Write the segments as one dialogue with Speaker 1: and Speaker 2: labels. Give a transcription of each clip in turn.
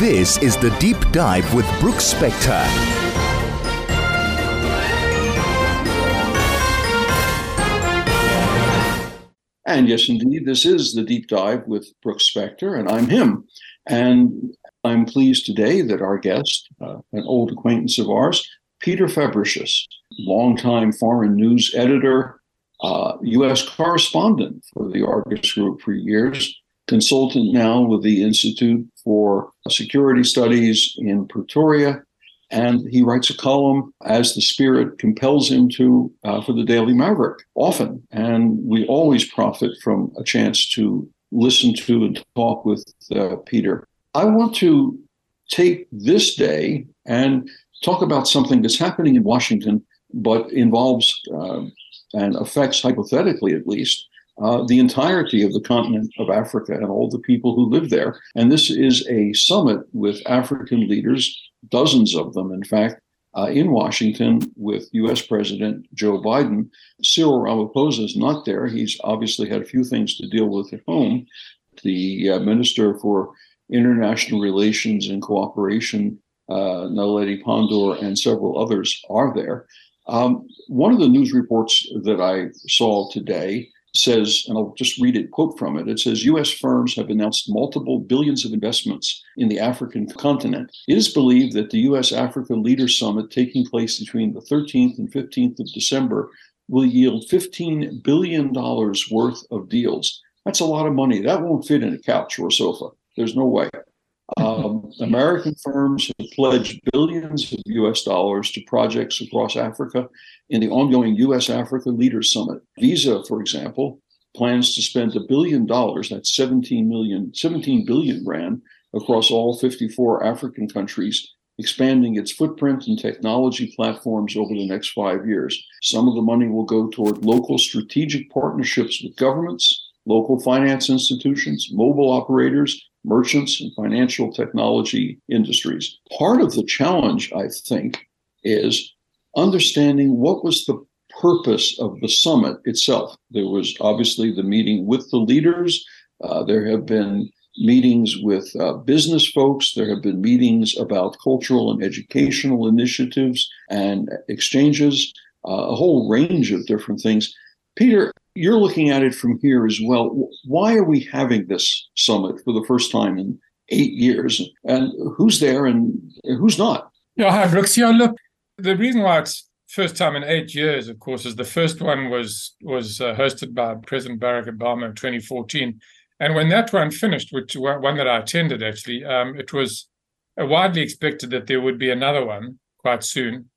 Speaker 1: This is the Deep Dive with Brooks Spector.
Speaker 2: And yes, indeed, this is the Deep Dive with Brooks Spector, and I'm him. And I'm pleased today that our guest, uh, an old acquaintance of ours, Peter Fabricius, longtime foreign news editor, uh, U.S. correspondent for the Argus Group for years, consultant now with the Institute for Security Studies in Pretoria, and he writes a column as the spirit compels him to uh, for the Daily Maverick often, and we always profit from a chance to listen to and talk with uh, Peter. I want to take this day and talk about something that's happening in Washington, but involves uh, and affects, hypothetically at least, uh, the entirety of the continent of Africa and all the people who live there. And this is a summit with African leaders, dozens of them, in fact, uh, in Washington with US President Joe Biden. Cyril Ramaphosa is not there. He's obviously had a few things to deal with at home. The uh, Minister for International Relations and Cooperation, uh, Naledi Pandor, and several others are there. Um, one of the news reports that I saw today says, and I'll just read it, quote from it. It says US firms have announced multiple billions of investments in the African continent. It is believed that the US Africa Leaders Summit taking place between the 13th and 15th of December will yield $15 billion worth of deals. That's a lot of money. That won't fit in a couch or a sofa. There's no way. Um, American firms have pledged billions of US dollars to projects across Africa in the ongoing US Africa Leaders Summit. Visa, for example, plans to spend a billion dollars, that's 17 million, 17 billion rand, across all 54 African countries, expanding its footprint and technology platforms over the next five years. Some of the money will go toward local strategic partnerships with governments, local finance institutions, mobile operators, merchants and financial technology industries. Part of the challenge, I think, is understanding what was the purpose of the summit itself. There was obviously the meeting with the leaders. Uh, there have been meetings with uh, business folks. There have been meetings about cultural and educational initiatives and exchanges, uh, a whole range of different things. Peter, you're looking at it from here as well. Why are we having this summit for the first time in eight years? And who's there and who's not?
Speaker 3: Yeah, hi, Brooks. Yeah, look, the reason why it's first time in eight years, of course, is the first one was was uh, hosted by President Barack Obama in 2014. And when that one finished, which one that I attended actually, um, it was widely expected that there would be another one quite soon.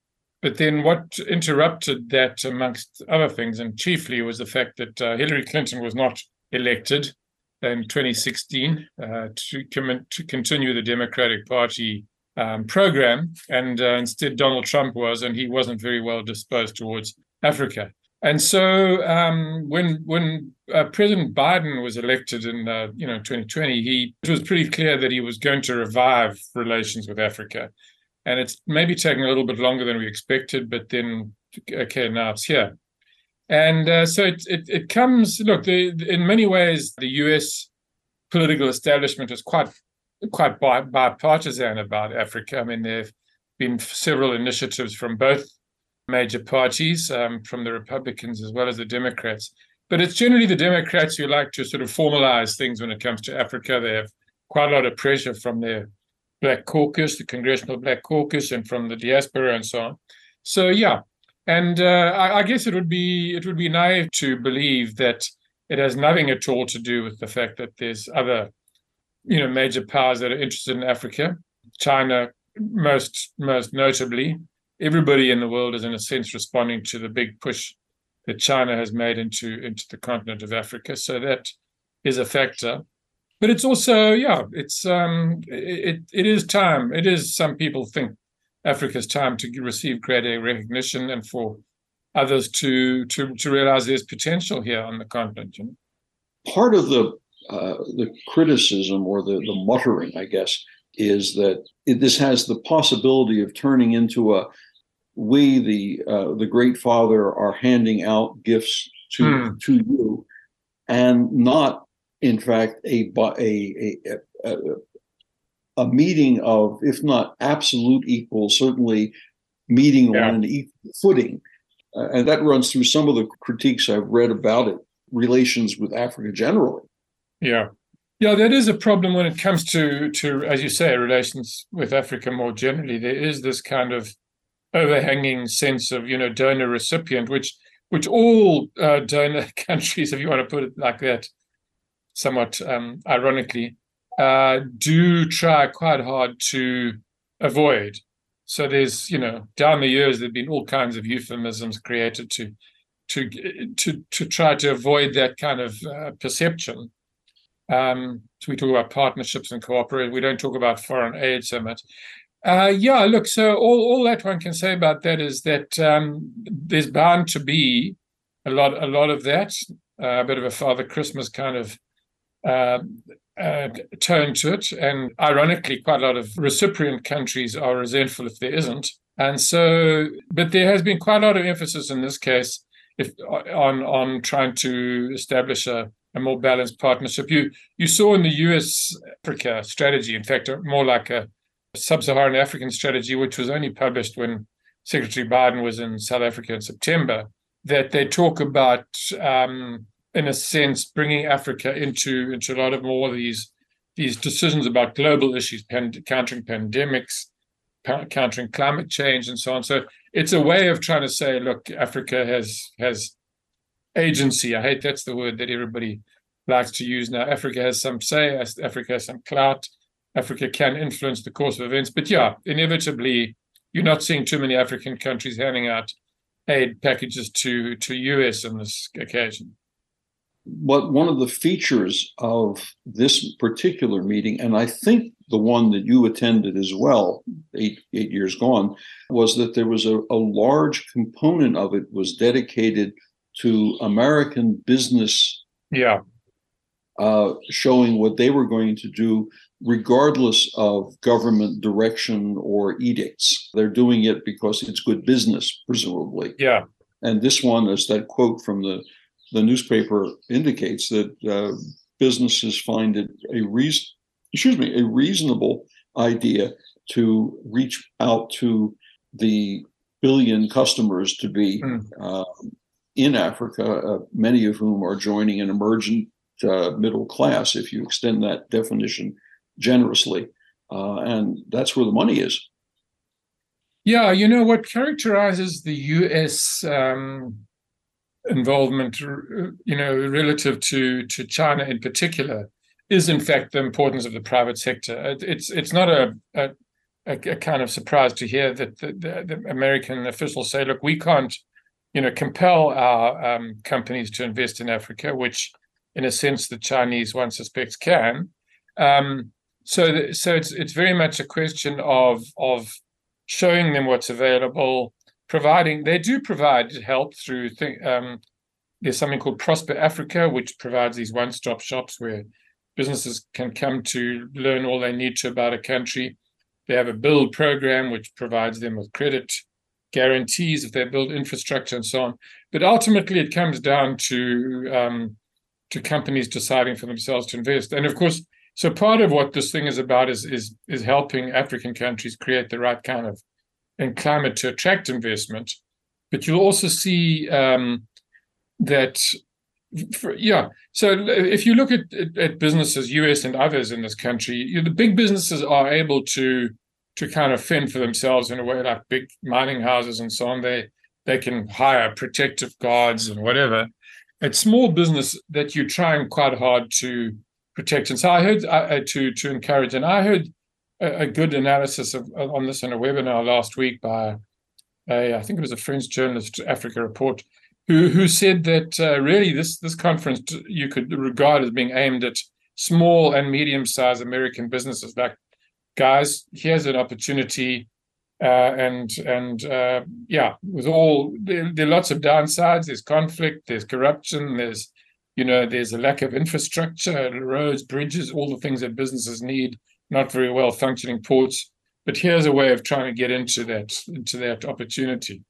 Speaker 3: But then what interrupted that, amongst other things, and chiefly was the fact that uh, Hillary Clinton was not elected in 2016 uh, to, com- to continue the Democratic Party um, program. And uh, instead, Donald Trump was, and he wasn't very well disposed towards Africa. And so um, when when uh, President Biden was elected in uh, you know 2020, he it was pretty clear that he was going to revive relations with Africa and it's maybe taking a little bit longer than we expected, but then okay, now it's here. And uh, so it, it, it comes. Look, the, in many ways, the U.S. political establishment is quite quite bipartisan about Africa. I mean, there've been several initiatives from both major parties, um, from the Republicans as well as the Democrats. But it's generally the Democrats who like to sort of formalize things when it comes to Africa. They have quite a lot of pressure from their Black Caucus, the Congressional Black Caucus, and from the diaspora and so on. So yeah, and uh, I, I, guess it would be it would be naive to believe that it has nothing at all to do with the fact that there's other, you know, major powers that are interested in Africa. China, most most notably, everybody in the world is in a sense responding to the big push that China has made into into the continent of Africa. So that is a factor but it's also yeah it's um it it is time it is some people think africa's time to receive greater recognition and for others to to to realize there's potential here on the continent you know?
Speaker 2: part of the uh, the criticism or the the muttering i guess is that it, this has the possibility of turning into a we the uh, the great father are handing out gifts to hmm. to you and not in fact, a, a, a, a a meeting of, if not absolute equals, certainly meeting yeah. on an equal footing. Uh, and that runs through some of the critiques I've read about it, relations with Africa generally.
Speaker 3: Yeah. Yeah, that is a problem when it comes to, to as you say, relations with Africa more generally. There is this kind of overhanging sense of, you know, donor recipient, which which all uh, donor countries, if you want to put it like that, somewhat um, ironically, uh, do try quite hard to avoid. So there's, you know, down the years there've been all kinds of euphemisms created to to to to try to avoid that kind of uh, perception. Um, so we talk about partnerships and cooperation. We don't talk about foreign aid so much. Uh, yeah, look. So all all that one can say about that is that um, there's bound to be a lot a lot of that. Uh, a bit of a Father Christmas kind of uh, uh, tone to it. And ironically, quite a lot of recipient countries are resentful if there isn't. And so, but there has been quite a lot of emphasis in this case if, on on trying to establish a, a more balanced partnership. You you saw in the U.S. Africa strategy, in fact, more like a sub-Saharan African strategy, which was only published when Secretary Biden was in South Africa in September, that they talk about um, in a sense, bringing Africa into into a lot of more of these these decisions about global issues, countering pandemics, pa- countering climate change, and so on. So it's a way of trying to say, look, Africa has has agency. I hate that's the word that everybody likes to use now. Africa has some say. Africa has some clout. Africa can influence the course of events. But yeah, inevitably, you're not seeing too many African countries handing out aid packages to to US on this occasion
Speaker 2: what one of the features of this particular meeting, and I think the one that you attended as well, eight eight years gone, was that there was a, a large component of it was dedicated to American business.
Speaker 3: Yeah.
Speaker 2: Uh, showing what they were going to do, regardless of government direction or edicts. They're doing it because it's good business, presumably.
Speaker 3: Yeah.
Speaker 2: And this one is that quote from the the newspaper indicates that uh, businesses find it a reason, excuse me, a reasonable idea to reach out to the billion customers to be mm. uh, in Africa, uh, many of whom are joining an emergent uh, middle class, if you extend that definition generously. Uh, and that's where the money is.
Speaker 3: Yeah, you know what characterizes the U.S. Um, involvement, you know, relative to to China in particular, is in fact the importance of the private sector. It's it's not a a, a kind of surprise to hear that the, the, the, American officials say, look, we can't, you know, compel our um, companies to invest in Africa, which, in a sense, the Chinese one suspects can. Um, so, so it's it's very much a question of of showing them what's available, providing they do provide help through th- um, there's something called Prosper Africa, which provides these one-stop shops where businesses can come to learn all they need to about a country. They have a build program which provides them with credit guarantees if they build infrastructure and so on. But ultimately, it comes down to um, to companies deciding for themselves to invest. And of course, so part of what this thing is about is is is helping African countries create the right kind of and climate to attract investment. But you'll also see um, that, for, yeah. So if you look at, at, businesses, US and others in this country, you, the big businesses are able to to kind of fend for themselves in a way, like big mining houses and so on. They they can hire protective guards and whatever. It's small business that you're trying quite hard to protect. And so I heard uh, to to encourage, and I heard a, a good analysis of, on this in a webinar last week by a, I think it was a French journalist, Africa Report, who who said that uh, really this this conference you could regard as being aimed at small and medium sized American businesses. Like, guys, here's an opportunity, uh, and and uh, yeah, with all there, there, are lots of downsides. There's conflict. There's corruption. There's you know there's a lack of infrastructure, roads, bridges, all the things that businesses need not very well functioning ports. But here's a way of trying to get into that into that opportunity.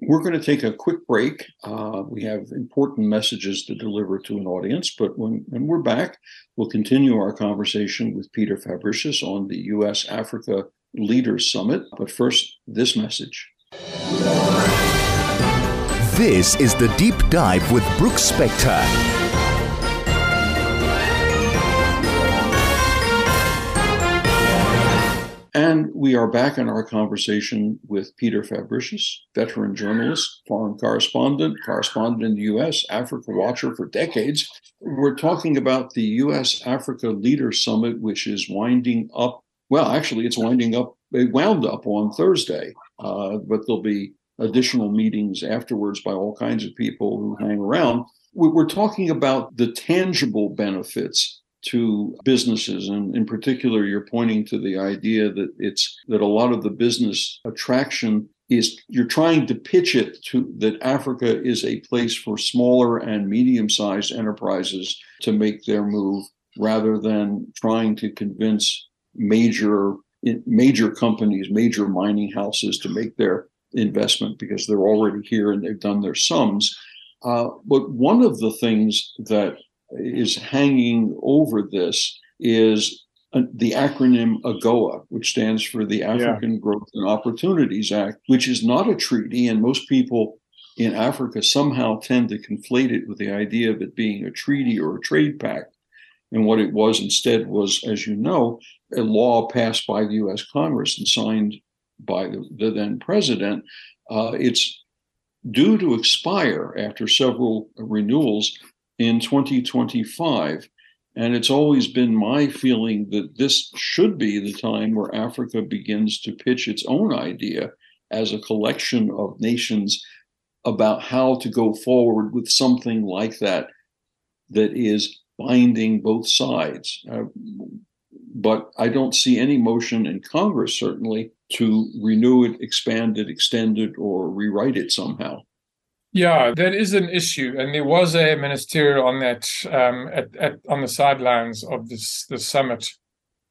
Speaker 2: we're going to take a quick break. Uh, we have important messages to deliver to an audience, but when, when we're back, we'll continue our conversation with Peter Fabricius on the U.S. Africa Leaders Summit. But first, this message.
Speaker 1: This is the Deep Dive with Brooks Spector.
Speaker 2: And we are back in our conversation with Peter Fabricius, veteran journalist, foreign correspondent, correspondent in the US, Africa watcher for decades. We're talking about the US Africa Leaders Summit, which is winding up. Well, actually, it's winding up, it wound up on Thursday, uh, but there'll be additional meetings afterwards by all kinds of people who hang around. We're talking about the tangible benefits to businesses and in particular you're pointing to the idea that it's that a lot of the business attraction is you're trying to pitch it to that Africa is a place for smaller and medium-sized enterprises to make their move rather than trying to convince major major companies major mining houses to make their investment because they're already here and they've done their sums. Uh, but one of the things that is hanging over this is uh, the acronym AGOA, which stands for the African yeah. Growth and Opportunities Act, which is not a treaty. And most people in Africa somehow tend to conflate it with the idea of it being a treaty or a trade pact. And what it was instead was, as you know, a law passed by the US Congress and signed by the, the then president. Uh, it's due to expire after several renewals in 2025. And it's always been my feeling that this should be the time where Africa begins to pitch its own idea as a collection of nations about how to go forward with something like that that is binding both sides. Uh, but I don't see any motion in Congress, certainly, to renew it, expand it, extend it, or rewrite it somehow.
Speaker 3: Yeah, that is an issue, and there was a ministerial on that um, at, at, on the sidelines of this the summit,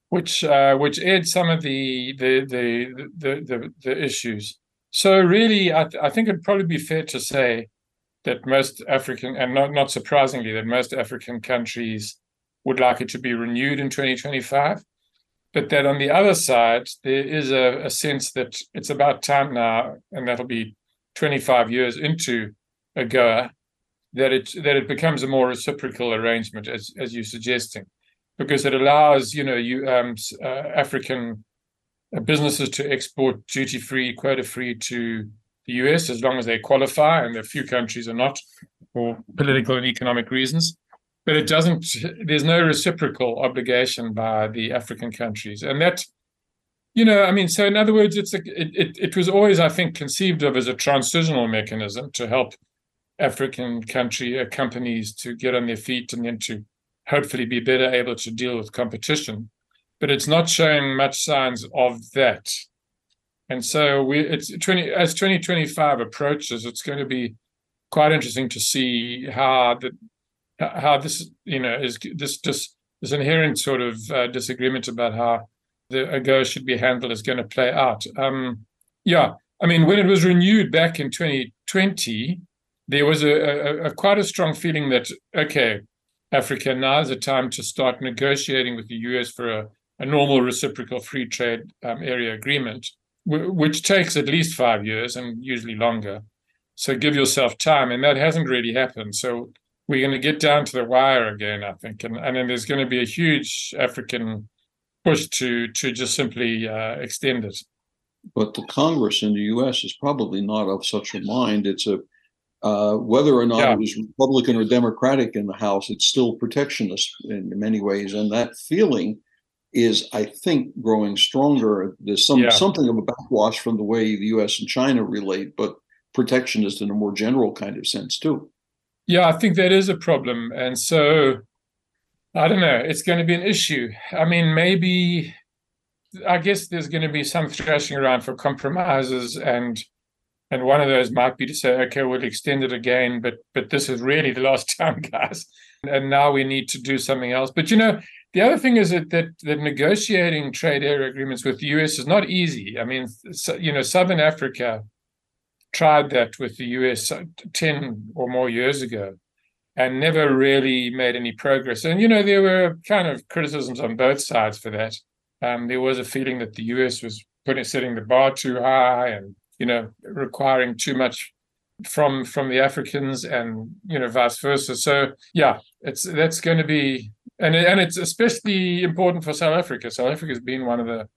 Speaker 3: which uh, which aired some of the the the the, the, the issues. So really, I, th- I think it'd probably be fair to say that most African, and not not surprisingly, that most African countries would like it to be renewed in 2025. But that on the other side, there is a, a sense that it's about time now, and that'll be 25 years into AGOA that it that it becomes a more reciprocal arrangement as as you're suggesting. Because it allows you know you um, uh, African uh, businesses to export duty free quota free to the US as long as they qualify and a few countries are not for political and economic reasons. But it doesn't there's no reciprocal obligation by the African countries. And that you know, I mean, so in other words, it's a, it, it, it was always, I think, conceived of as a transitional mechanism to help African country uh, companies to get on their feet and then to hopefully be better able to deal with competition. But it's not showing much signs of that. And so we it's 20 as 2025 approaches, it's going to be quite interesting to see how the how this you know is this just this inherent sort of uh, disagreement about how the AGOA should be handled is going to play out. Um, yeah, I mean, when it was renewed back in 2020, there was a, a, a, quite a strong feeling that okay, Africa now is the time to start negotiating with the US for a, a normal reciprocal free trade um, area agreement, w- which takes at least five years and usually longer. So give yourself time, and that hasn't really happened. So we're going to get down to the wire again, I think, and and then there's going to be a huge African push to to just simply uh, extend it.
Speaker 2: But the Congress in the U.S. is probably not of such a mind. It's a uh, whether or not yeah. it was Republican or Democratic in the House, it's still protectionist in many ways, and that feeling is, I think, growing stronger. There's some yeah. something of a backwash from the way the U.S. and China relate, but protectionist in a more general kind of sense too.
Speaker 3: Yeah, I think that is a problem, and so I don't know. It's going to be an issue. I mean, maybe, I guess there's going to be some thrashing around for compromises, and and one of those might be to say, okay, we'll extend it again, but but this is really the last time, guys, and now we need to do something else. But you know, the other thing is that that, that negotiating trade area agreements with the U.S. is not easy. I mean, so, you know, Southern Africa tried that with the US uh, 10 or more years ago and never really made any progress. And, you know, there were kind of criticisms on both sides for that. Um, there was a feeling that the US was putting setting the bar too high and, you know, requiring too much from from the Africans and you know vice versa. So yeah, it's that's going to be and and it's especially important for South Africa. South Africa has been one of the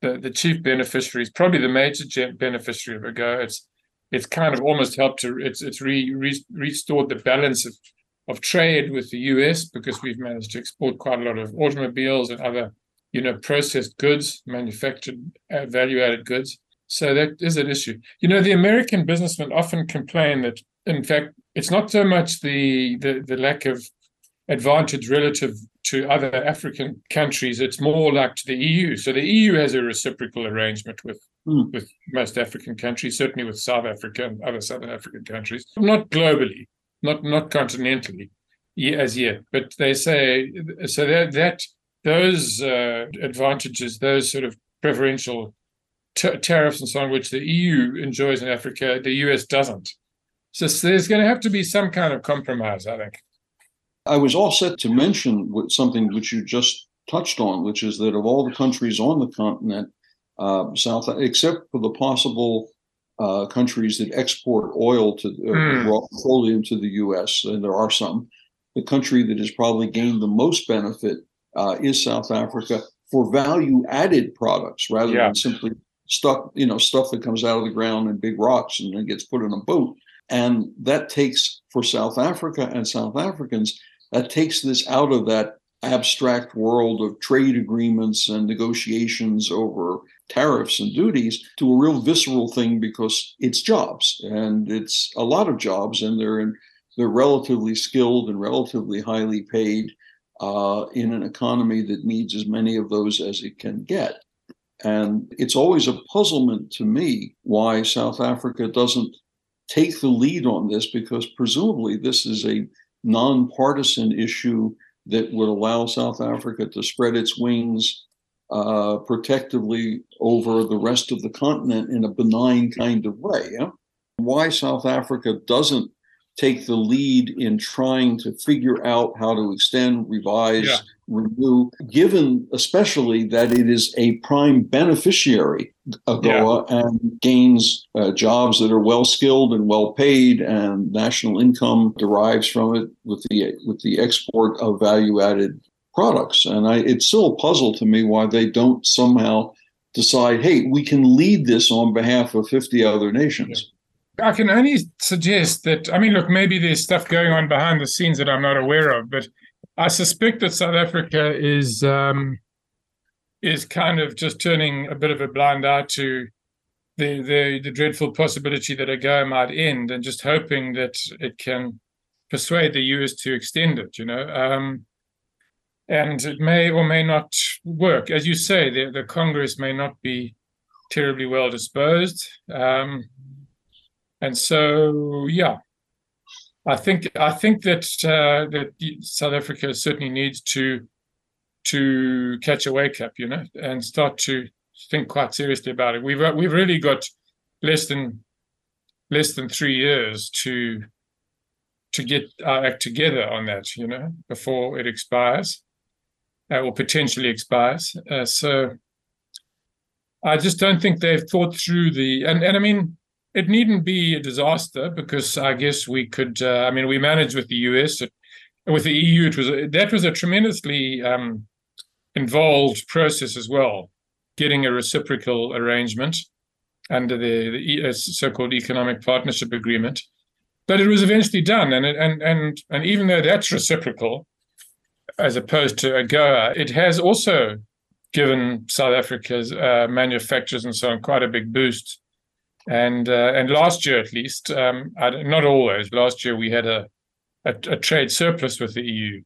Speaker 3: the, the chief beneficiaries, probably the major beneficiary of AGOA. It's it's kind of almost helped to it's it's re, re, restored the balance of of trade with the US because we've managed to export quite a lot of automobiles and other, you know, processed goods, manufactured uh, value added goods. So that is an issue. You know, the American businessmen often complain that, in fact, it's not so much the the, the lack of advantage relative to other African countries. It's more like to the EU. So the EU has a reciprocal arrangement with mm. with most African countries, certainly with South Africa and other Southern African countries, not globally not not continentally as yet. But they say so that that those uh, advantages, those sort of preferential t- tariffs and so on, which the EU enjoys in Africa, the US doesn't. So, there's going to have to be some kind of compromise, I think.
Speaker 2: I was all set to mention something which you just touched on, which is that of all the countries on the continent, uh, South, except for the possible uh, countries that export oil to uh, mm. raw petroleum to the U.S. and there are some. The country that has probably gained the most benefit uh, is South Africa for value-added products rather yeah. than simply stuff, you know, stuff that comes out of the ground in big rocks and then gets put in a boat. And that takes for South Africa and South Africans that takes this out of that abstract world of trade agreements and negotiations over tariffs and duties to a real visceral thing because it's jobs and it's a lot of jobs and they're in, they're relatively skilled and relatively highly paid uh, in an economy that needs as many of those as it can get. And it's always a puzzlement to me why South Africa doesn't take the lead on this because presumably this is a nonpartisan issue that would allow South Africa to spread its wings uh, protectively over the rest of the continent in a benign kind of way. Yeah? Why South Africa doesn't take the lead in trying to figure out how to extend, revise, yeah. renew, given especially that it is a prime beneficiary, AGOA, yeah. and gains uh, jobs that are well skilled and well paid, and national income derives from it with the with the export of value added products. And I, it's still a puzzle to me why they don't somehow decide, hey, we can lead this on behalf of 50 other nations.
Speaker 3: I can only suggest that, I mean, look, maybe there's stuff going on behind the scenes that I'm not aware of, but I suspect that South Africa is um, is kind of just turning a bit of a blind eye to the, the, the dreadful possibility that AGOA might end and just hoping that it can persuade the US to extend it, you know. Um, and it may or may not work. As you say, the, the Congress may not be terribly well disposed. Um, and so, yeah, I think I think that uh, that South Africa certainly needs to to catch a wake up, you know, and start to think quite seriously about it. We've we've really got less than less than three years to to get our act together on that, you know, before it expires uh, or potentially expires. Uh, so I just don't think they've thought through the and and I mean it needn't be a disaster because I guess we could. Uh, I mean, we managed with the US, with the EU. It was that was a tremendously um, involved process as well, getting a reciprocal arrangement under the, the uh, so-called economic partnership agreement. But it was eventually done, and and and and even though that's reciprocal, as opposed to AGOA, it has also given South Africa's uh, manufacturers and so on quite a big boost. And uh, and last year at least, um, not always. Last year we had a, a, a trade surplus with the EU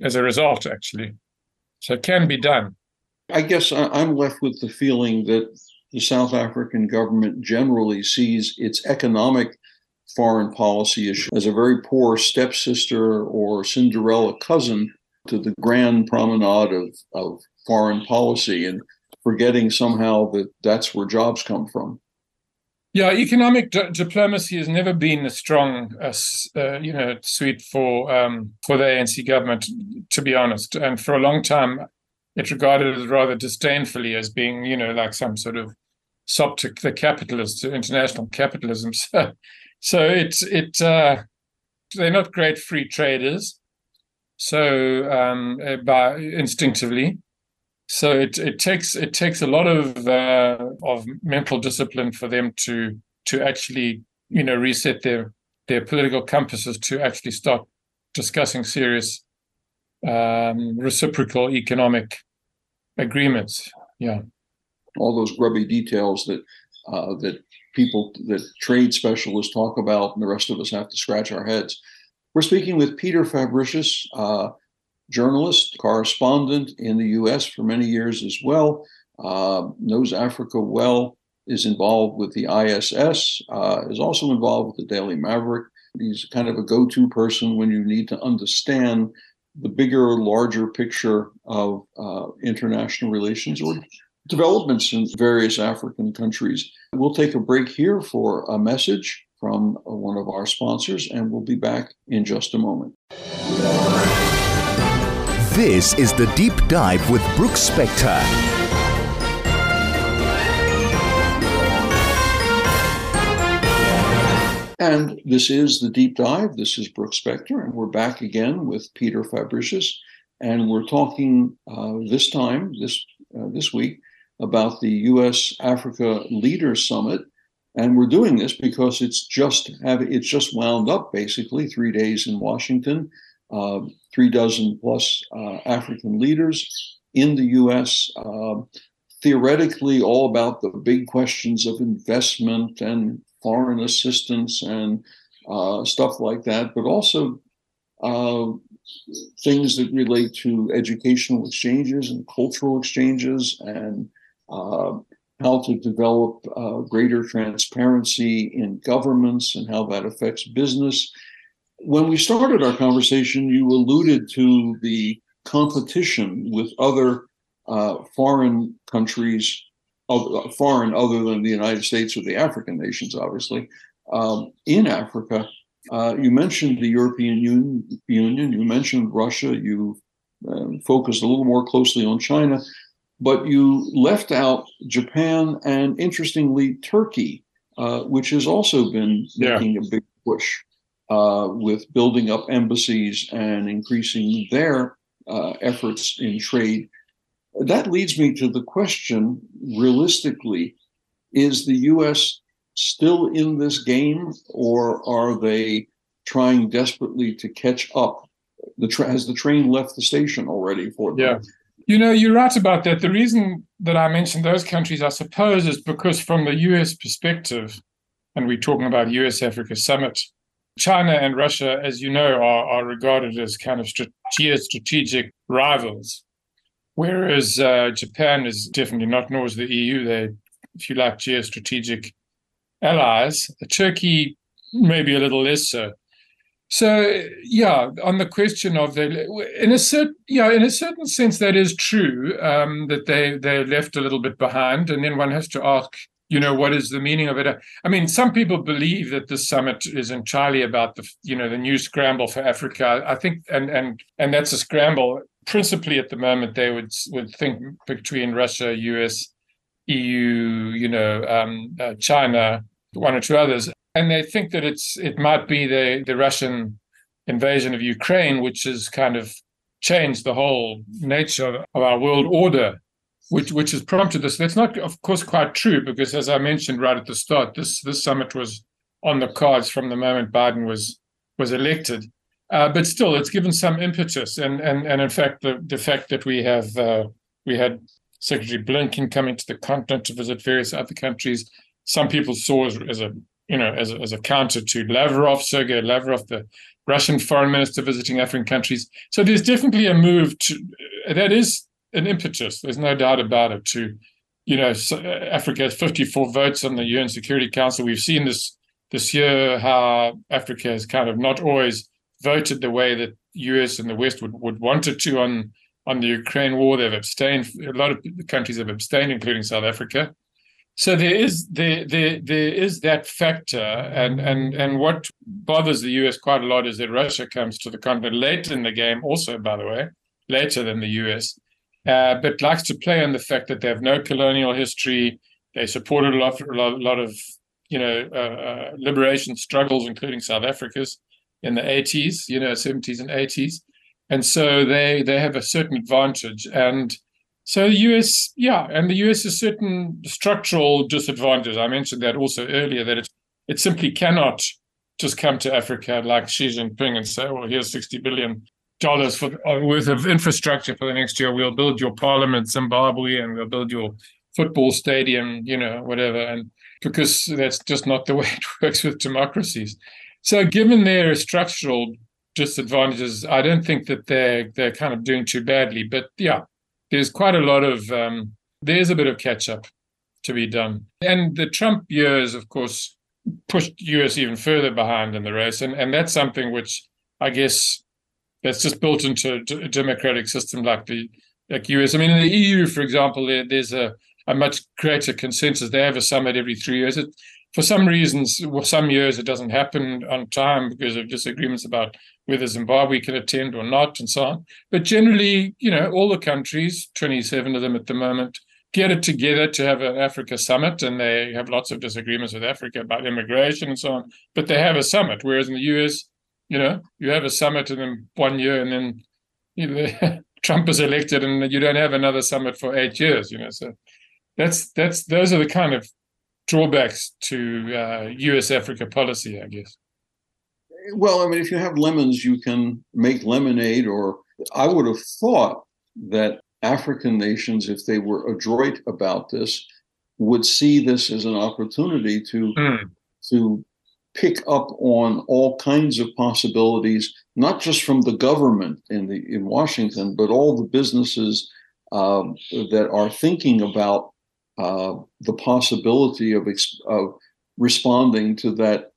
Speaker 3: as a result, actually. So it can be done.
Speaker 2: I guess I'm left with the feeling that the South African government generally sees its economic foreign policy issue as a very poor stepsister or Cinderella cousin to the grand promenade of, of foreign policy and forgetting somehow that that's where jobs come from.
Speaker 3: Yeah, economic d- diplomacy has never been a strong, uh, uh, you know, suite for um, for the ANC government, to be honest. And for a long time, it regarded it rather disdainfully as being, you know, like some sort of sop to the capitalists, international capitalism. So, so it's it uh, they're not great free traders. So um, uh, by instinctively, so it, it takes it takes a lot of uh, of mental discipline for them to to actually you know reset their their political compasses to actually start discussing serious um, reciprocal economic agreements. Yeah,
Speaker 2: all those grubby details that uh, that people that trade specialists talk about, and the rest of us have to scratch our heads. We're speaking with Peter Fabricius. Uh, journalist, correspondent in the US for many years as well, uh, knows Africa well, is involved with the ISS, uh, is also involved with the Daily Maverick. He's kind of a go to person when you need to understand the bigger, larger picture of uh, international relations or developments in various African countries. We'll take a break here for a message from one of our sponsors, and we'll be back in just a moment.
Speaker 1: This is the Deep Dive with Brooks Spector.
Speaker 2: And this is the Deep Dive. This is Brooks Spector, and we're back again with Peter Fabricius. And we're talking uh, this time, this, uh, this week, about the U.S. Africa Leaders Summit. And we're doing this because it's just have, it's just wound up basically three days in Washington uh, three dozen plus uh, African leaders in the US, uh, theoretically, all about the big questions of investment and foreign assistance and uh, stuff like that, but also uh, things that relate to educational exchanges and cultural exchanges and how to develop greater transparency in governments and how that affects business when we started our conversation, you alluded to the competition with other uh, foreign countries, uh, foreign other than the United States or the African nations, obviously, um, in Africa. Uh, you mentioned the European Union, Union, you mentioned Russia, you uh, focused a little more closely on China, but you left out Japan and, interestingly, Turkey, uh, which has also been yeah. making a big push uh, with building up embassies and increasing their uh, efforts in trade. That leads me to the question realistically, is the US still in this game or are they trying desperately to catch up? The tra- has the train left the station already for them?
Speaker 3: Yeah. You know, you're right about that. The reason that I mentioned those countries, I suppose, is because from the US perspective, and we're talking about US Africa Summit, China and Russia, as you know, are, are regarded as kind of geostrategic rivals, whereas uh, Japan is definitely not, nor is the EU. They, if you like, geostrategic allies. Turkey, maybe a little less so. So yeah, on the question of the, in a certain yeah, in a certain sense, that is true um, that they they left a little bit behind, and then one has to ask you know what is the meaning of it? I mean some people believe that this summit is entirely about the you know the new scramble for africa. I think and and and that's a scramble principally at the moment they would would think between russia us eu you know um, uh, china one or two others and they think that it's it might be the the russian invasion of ukraine which has kind of changed the whole nature of our world order which which has prompted this. That's not, of course, quite true because, as I mentioned right at the start, this this summit was on the cards from the moment Biden was was elected. Uh, but still, it's given some impetus, and and and in fact, the the fact that we have uh, we had Secretary Blinken coming to the continent to visit various other countries, some people saw as, as a you know as a, as a counter to Lavrov, Sergei Lavrov, the Russian foreign minister visiting African countries. So there's definitely a move to that is an impetus. There's no doubt about it. To you know, uh, Africa has 54 votes on the UN Security Council. We've seen this this year how Africa has kind of not always voted the way that US and the West would, would want it to on on the Ukraine war. They've abstained. A lot of countries have abstained, including South Africa. So there is there, there there is that factor, and and and what bothers the US quite a lot is that Russia comes to the continent late in the game, also by the way, later than the US, uh, but likes to play on the fact that they have no colonial history. They supported a lot, a lot, of you know uh, uh, liberation struggles, including South Africa's in the 80s, you know, 70s and 80s, and so they they have a certain advantage and so the US, yeah, and the US has certain structural disadvantages. I mentioned that also earlier that it it simply cannot just come to Africa like Xi Jinping and say, "Well, here's sixty billion dollars for uh, worth of infrastructure for the next year. We'll build your parliament, Zimbabwe, and we'll build your football stadium, you know, whatever." And because that's just not the way it works with democracies. So, given their structural disadvantages, I don't think that they're they're kind of doing too badly. But yeah, there's quite a lot of um, there's a bit of catch up to be done. And the Trump years, of course, pushed US even further behind in the race, and and that's something which I guess that's just built into a democratic system like the like US. I mean, in the EU, for example, there, there's a a much greater consensus. They have a summit every three years. It, for some reasons, well, some years it doesn't happen on time because of disagreements about whether Zimbabwe can attend or not, and so on. But generally, you know, all the countries, 27 of them at the moment, get it together to have an Africa summit, and they have lots of disagreements with Africa about immigration and so on. But they have a summit, whereas in the US, you know, you have a summit and then one year, and then you know, Trump is elected, and you don't have another summit for eight years. You know, so that's that's those are the kind of drawbacks to uh, U.S. Africa policy, I guess.
Speaker 2: Well, I mean, if you have lemons, you can make lemonade. Or I would have thought that African nations, if they were adroit about this, would see this as an opportunity to mm. to pick up on all kinds of possibilities, not just from the government in the in Washington, but all the businesses um, that are thinking about uh, the possibility of of responding to that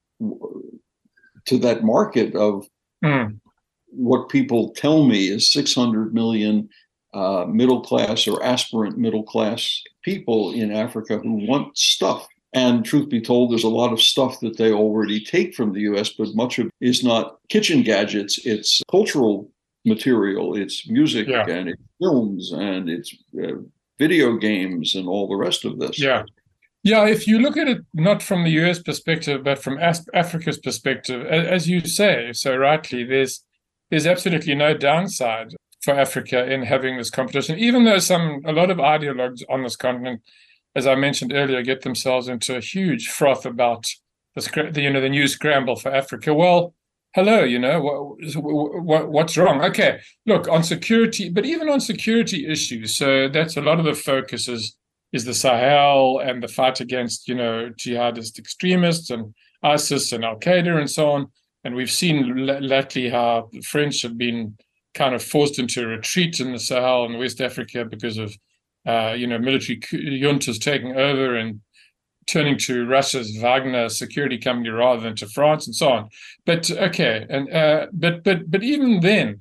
Speaker 2: to that market of mm. what people tell me is 600 million uh, middle class or aspirant middle class people in Africa who want stuff. And truth be told, there's a lot of stuff that they already take from the US, but much of it is not kitchen gadgets, it's cultural material, it's music yeah. and it's films and it's uh, video games and all the rest of this.
Speaker 3: Yeah. Yeah, if you look at it not from the US perspective, but from Africa's perspective, as you say so rightly, there's there's absolutely no downside for Africa in having this competition, even though some a lot of ideologues on this continent, as I mentioned earlier, get themselves into a huge froth about the you know the new scramble for Africa. Well, hello, you know, what, what, what's wrong? Okay, look, on security, but even on security issues, so that's a lot of the focus is, is the Sahel and the fight against, you know, jihadist extremists and ISIS and Al Qaeda and so on. And we've seen lately how the French have been kind of forced into a retreat in the Sahel and West Africa because of, uh, you know, military juntas taking over and turning to Russia's Wagner security company rather than to France and so on. But okay, and uh, but but but even then,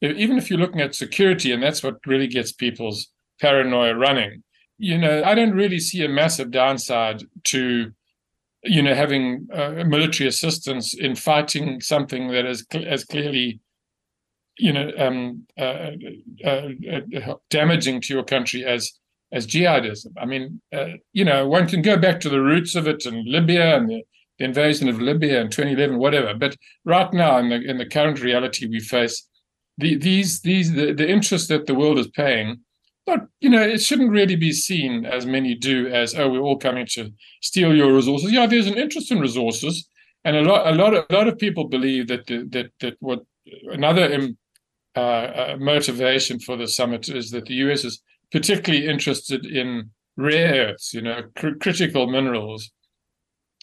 Speaker 3: even if you're looking at security, and that's what really gets people's paranoia running, you know, I don't really see a massive downside to you know having uh, military assistance in fighting something that is cl- as clearly you know um, uh, uh, uh damaging to your country as as jihadism. I mean, uh, you know, one can go back to the roots of it in Libya and the, the, invasion of Libya in 2011, whatever. But right now, in the in the current reality we face, the, these these the, the interest that the world is paying, but you know, it shouldn't really be seen as many do as oh, we're all coming to steal your resources. Yeah, there's an interest in resources, and a lot a lot of a lot of people believe that the, that that what another um, uh, uh, motivation for the summit is that the US is particularly interested in rare earths, you know, cr- critical minerals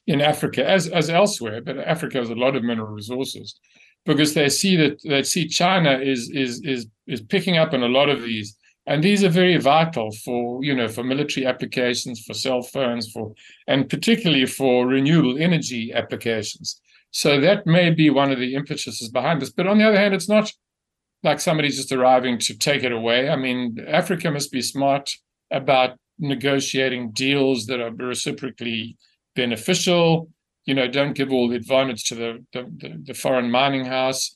Speaker 3: in Africa as as elsewhere, but Africa has a lot of mineral resources because they see that they see China is is is is picking up on a lot of these, and these are very vital for you know for military applications, for cell phones, for and particularly for renewable energy applications. So that may be one of the impetuses behind this. But on the other hand, it's not like somebody's just arriving to take it away. I mean, Africa must be smart about negotiating deals that are reciprocally beneficial. You know, don't give all the advantage to the the, the foreign mining house.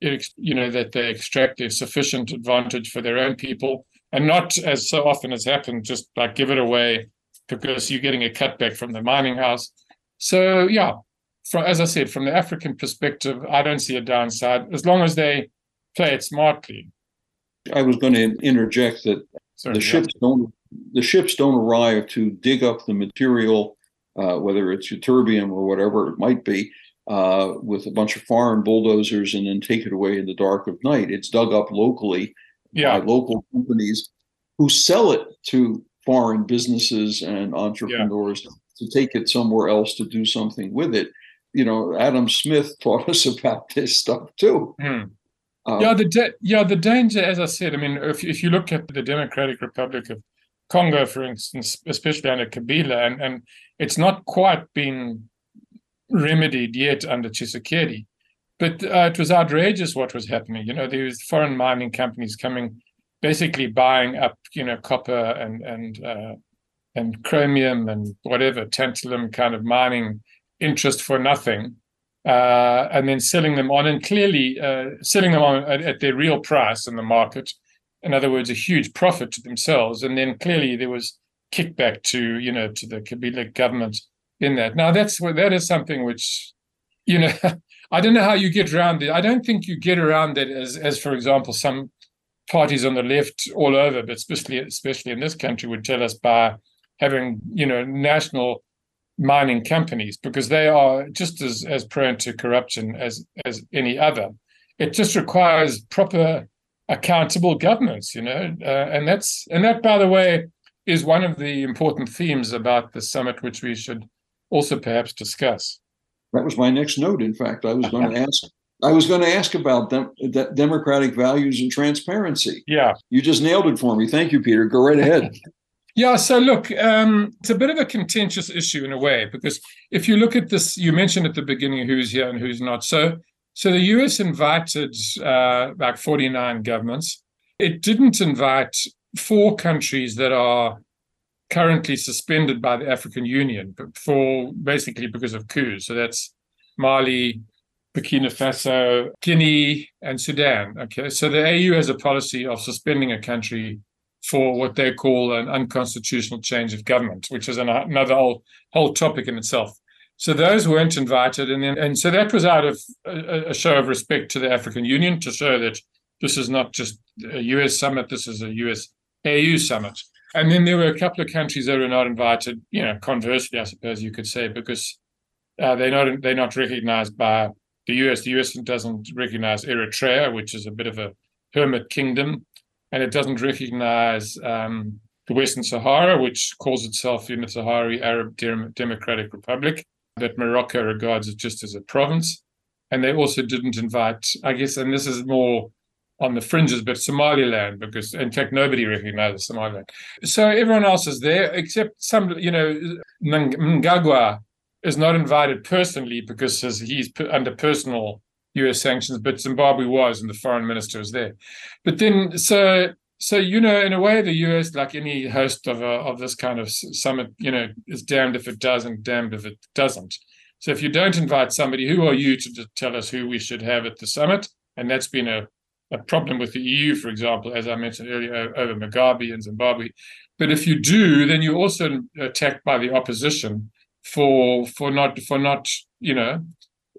Speaker 3: You know that they extract a sufficient advantage for their own people, and not as so often has happened, just like give it away because you're getting a cutback from the mining house. So yeah, from as I said, from the African perspective, I don't see a downside as long as they play it smartly.
Speaker 2: I was going to interject that Sorry, the ships don't the ships don't arrive to dig up the material, uh, whether it's ytterbium or whatever it might be, uh, with a bunch of foreign bulldozers and then take it away in the dark of night. It's dug up locally yeah. by local companies who sell it to foreign businesses and entrepreneurs yeah. to take it somewhere else to do something with it. You know, Adam Smith taught us about this stuff too.
Speaker 3: Hmm. Um, yeah, the da- yeah the danger, as I said, I mean, if if you look at the Democratic Republic of Congo, for instance, especially under Kabila, and and it's not quite been remedied yet under Tshisekedi, but uh, it was outrageous what was happening. You know, there was foreign mining companies coming, basically buying up, you know, copper and and uh, and chromium and whatever tantalum kind of mining interest for nothing uh, and then selling them on, and clearly uh, selling them on at, at, their real price in the market. In other words, a huge profit to themselves. And then clearly there was kickback to you know to the Kabila government in that. Now that's that is something which you know I don't know how you get around it. I don't think you get around that as as for example some parties on the left all over, but especially especially in this country would tell us by having you know national mining companies because they are just as, as prone to corruption as, as any other. It just requires proper accountable governance, you know, uh, and that's and that, by the way, is one of the important themes about the summit, which we should also perhaps discuss.
Speaker 2: That was my next note. In fact, I was going to ask. I was going to ask about them, democratic values and transparency.
Speaker 3: Yeah,
Speaker 2: you just nailed it for me. Thank you, Peter. Go right ahead.
Speaker 3: Yeah, so look, um, it's a bit of a contentious issue in a way because if you look at this, you mentioned at the beginning who's here and who's not. So, so the US invited uh, like 49 governments. It didn't invite four countries that are currently suspended by the African Union for basically because of coups. So that's Mali, Burkina Faso, Guinea, and Sudan. Okay, so the AU has a policy of suspending a country for what they call an unconstitutional change of government, which is another whole, whole topic in itself. So those weren't invited, and then, and so that was out of a, a, show of respect to the African Union to show that this is not just a US summit, this is a US AU summit. And then there were a couple of countries that were not invited. You know, conversely, I suppose you could say, because uh, they're not they're not recognized by the US. The US doesn't recognize Eritrea, which is a bit of a hermit kingdom and it doesn't recognize um, the Western Sahara, which calls itself the Sahrawi Arab Democratic Republic, that Morocco regards it just as a province. And they also didn't invite, I guess, and this is more on the fringes, but Somaliland, because in fact nobody recognizes Somaliland. So everyone else is there, except some, you know, Mnangagwa is not invited personally because he's under personal US sanctions, but Zimbabwe was, and the foreign minister was there. But then, so so you know, in a way, the US, like any host of a, of this kind of summit, you know, is damned if it does and damned if it doesn't. So if you don't invite somebody, who are you to tell us who we should have at the summit? And that's been a a problem with the EU, for example, as I mentioned earlier, over Mugabe and Zimbabwe. But if you do, then you're also attacked by the opposition for for not for not you know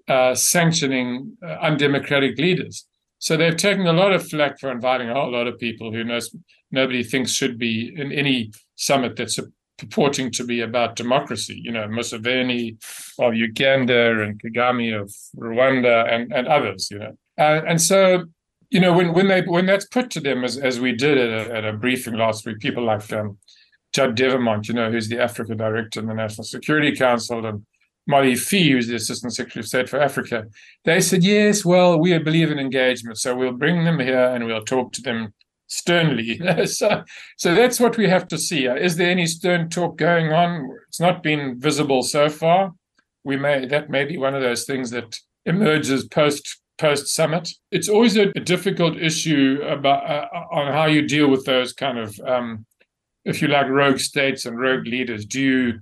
Speaker 3: uh, sanctioning uh, undemocratic leaders. So they've taken a lot of flack for inviting a whole lot of people who knows nobody thinks should be in any summit that's purporting to be about democracy. You know, Museveni of Uganda and Kagame of Rwanda and, and others. You know, uh, and so you know when when they when that's put to them as as we did at a, at a briefing last week, people like um, Judd Devermont, you know, who's the Africa director in the National Security Council, and Molly Phee, who's the Assistant Secretary of State for Africa, they said, yes, well, we believe in engagement. So we'll bring them here and we'll talk to them sternly. so, so that's what we have to see. Is there any stern talk going on? It's not been visible so far. We may that may be one of those things that emerges post post summit. It's always a, difficult issue about uh, on how you deal with those kind of um, if you like, rogue states and rogue leaders? Do you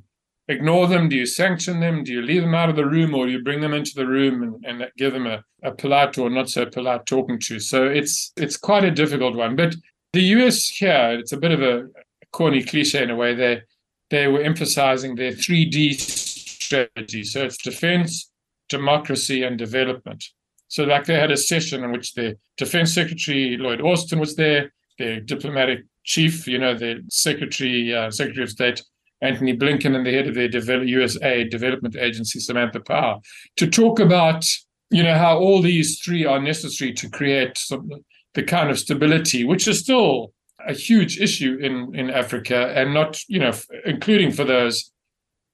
Speaker 3: ignore them? Do you sanction them? Do you leave them out of the room or do you bring them into the room and, and give them a, a polite or not so polite talking to? So it's it's quite a difficult one. But the US here, it's a bit of a corny cliche in a way. They they were emphasizing their 3D strategy. So it's defense, democracy, and development. So like they had a session in which the defense secretary Lloyd Austin was there, their diplomatic chief, you know, the secretary uh, secretary of state Antony Blinken and the head of the USA Development Agency, Samantha Power, to talk about you know how all these three are necessary to create some, the kind of stability, which is still a huge issue in in Africa, and not you know including for those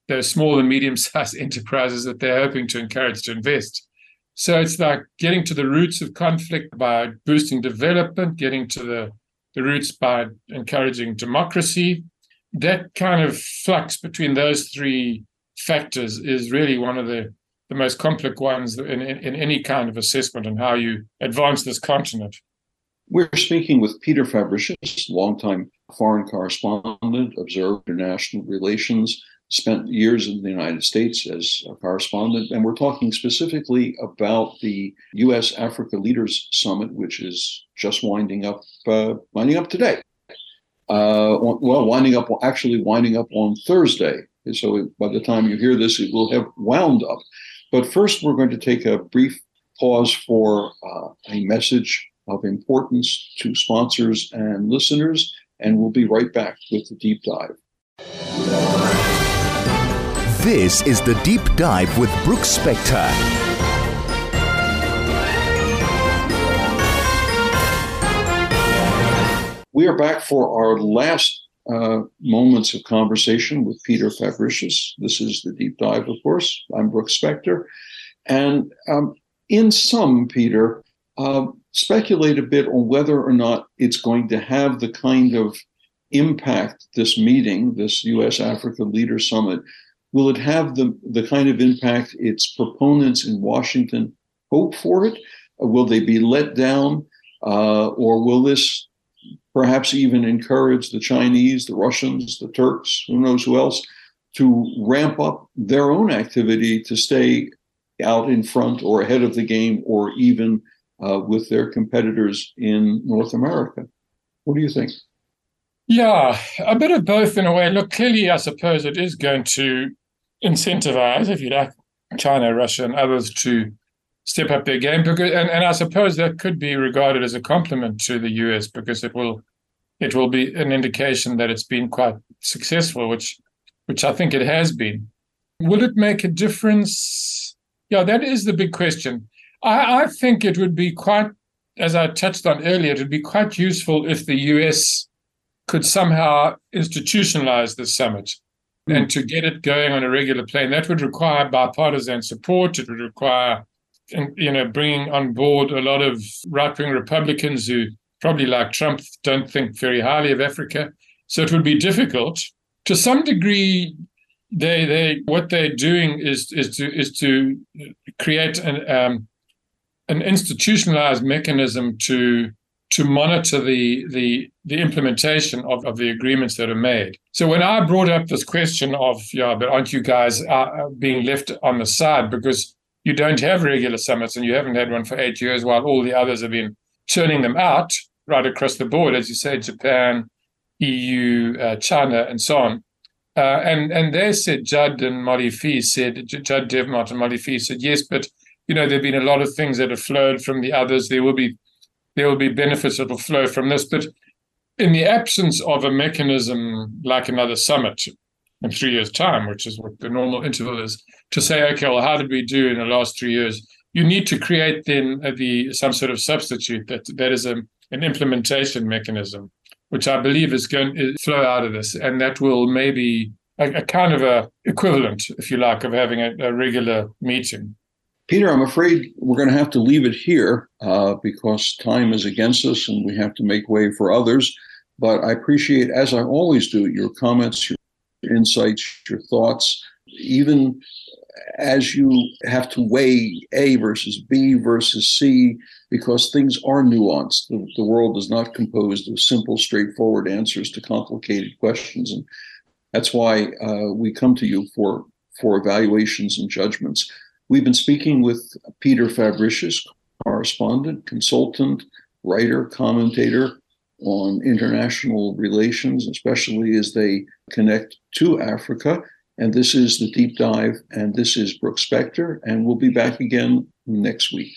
Speaker 3: those small and medium sized enterprises that they're hoping to encourage to invest. So it's like getting to the roots of conflict by boosting development, getting to the the roots by encouraging democracy, that kind of flux between those three factors is really one of the, the most complex ones in, in, in any kind of assessment on how you advance this continent.
Speaker 2: We're speaking with Peter Fabricius, longtime foreign correspondent, observed international relations, spent years in the United States as a correspondent, and we're talking specifically about the U.S. Africa Leaders Summit, which is just winding up, uh, winding up today uh, well, winding up, actually winding up on Thursday. So by the time you hear this, it will have wound up. But first, we're going to take a brief pause for uh, a message of importance to sponsors and listeners, and we'll be right back with the deep dive.
Speaker 1: This is the deep dive with Brooks Spector.
Speaker 2: We are back for our last uh, moments of conversation with Peter Fabricius. This is the deep dive, of course. I'm Brooks Spector. And um, in sum, Peter, uh, speculate a bit on whether or not it's going to have the kind of impact this meeting, this US Africa Leader Summit, will it have the, the kind of impact its proponents in Washington hope for it? will they be let down? Uh, or will this perhaps even encourage the Chinese, the Russians, the Turks, who knows who else, to ramp up their own activity to stay out in front or ahead of the game or even uh, with their competitors in North America. What do you think?
Speaker 3: Yeah, a bit of both in a way. Look, clearly, I suppose it is going to incentivize, if you like, China, Russia, and others to step up their game because and, and I suppose that could be regarded as a compliment to the US because it will it will be an indication that it's been quite successful, which which I think it has been. Will it make a difference? Yeah, that is the big question. I, I think it would be quite, as I touched on earlier, it would be quite useful if the US could somehow institutionalize the summit mm. and to get it going on a regular plane. That would require bipartisan support. It would require you know bringing on board a lot of right wing Republicans who probably like Trump don't think very highly of Africa. So it would be difficult. To some degree, they they what they're doing is is to is to create an um, an institutionalized mechanism to to monitor the the the implementation of, of the agreements that are made. So when I brought up this question of yeah, but aren't you guys uh, being left on the side because you don't have regular summits and you haven't had one for eight years while all the others have been churning them out right across the board, as you say, Japan, EU, uh, China, and so on. Uh, and and they said Judd and Molly Phee said Judd Devermont and Molly Phee said yes, but you know there've been a lot of things that have flowed from the others. There will be there will be benefits that will flow from this, but in the absence of a mechanism like another summit, in three years' time, which is what the normal interval is, to say, okay, well, how did we do in the last three years? You need to create then uh, the some sort of substitute that that is a, an implementation mechanism, which I believe is going to flow out of this, and that will maybe a, a kind of a equivalent, if you like, of having a, a regular meeting.
Speaker 2: Peter, I'm afraid we're going to have to leave it here uh, because time is against us and we have to make way for others. But I appreciate, as I always do, your comments, your insights, your thoughts. even as you have to weigh A versus B versus C, because things are nuanced. The, the world is not composed of simple, straightforward answers to complicated questions. And that's why uh, we come to you for, for evaluations and judgments. We've been speaking with Peter Fabricius, correspondent, consultant, writer, commentator on international relations, especially as they connect to Africa. And this is the deep dive, and this is Brooke Spector, and we'll be back again next week.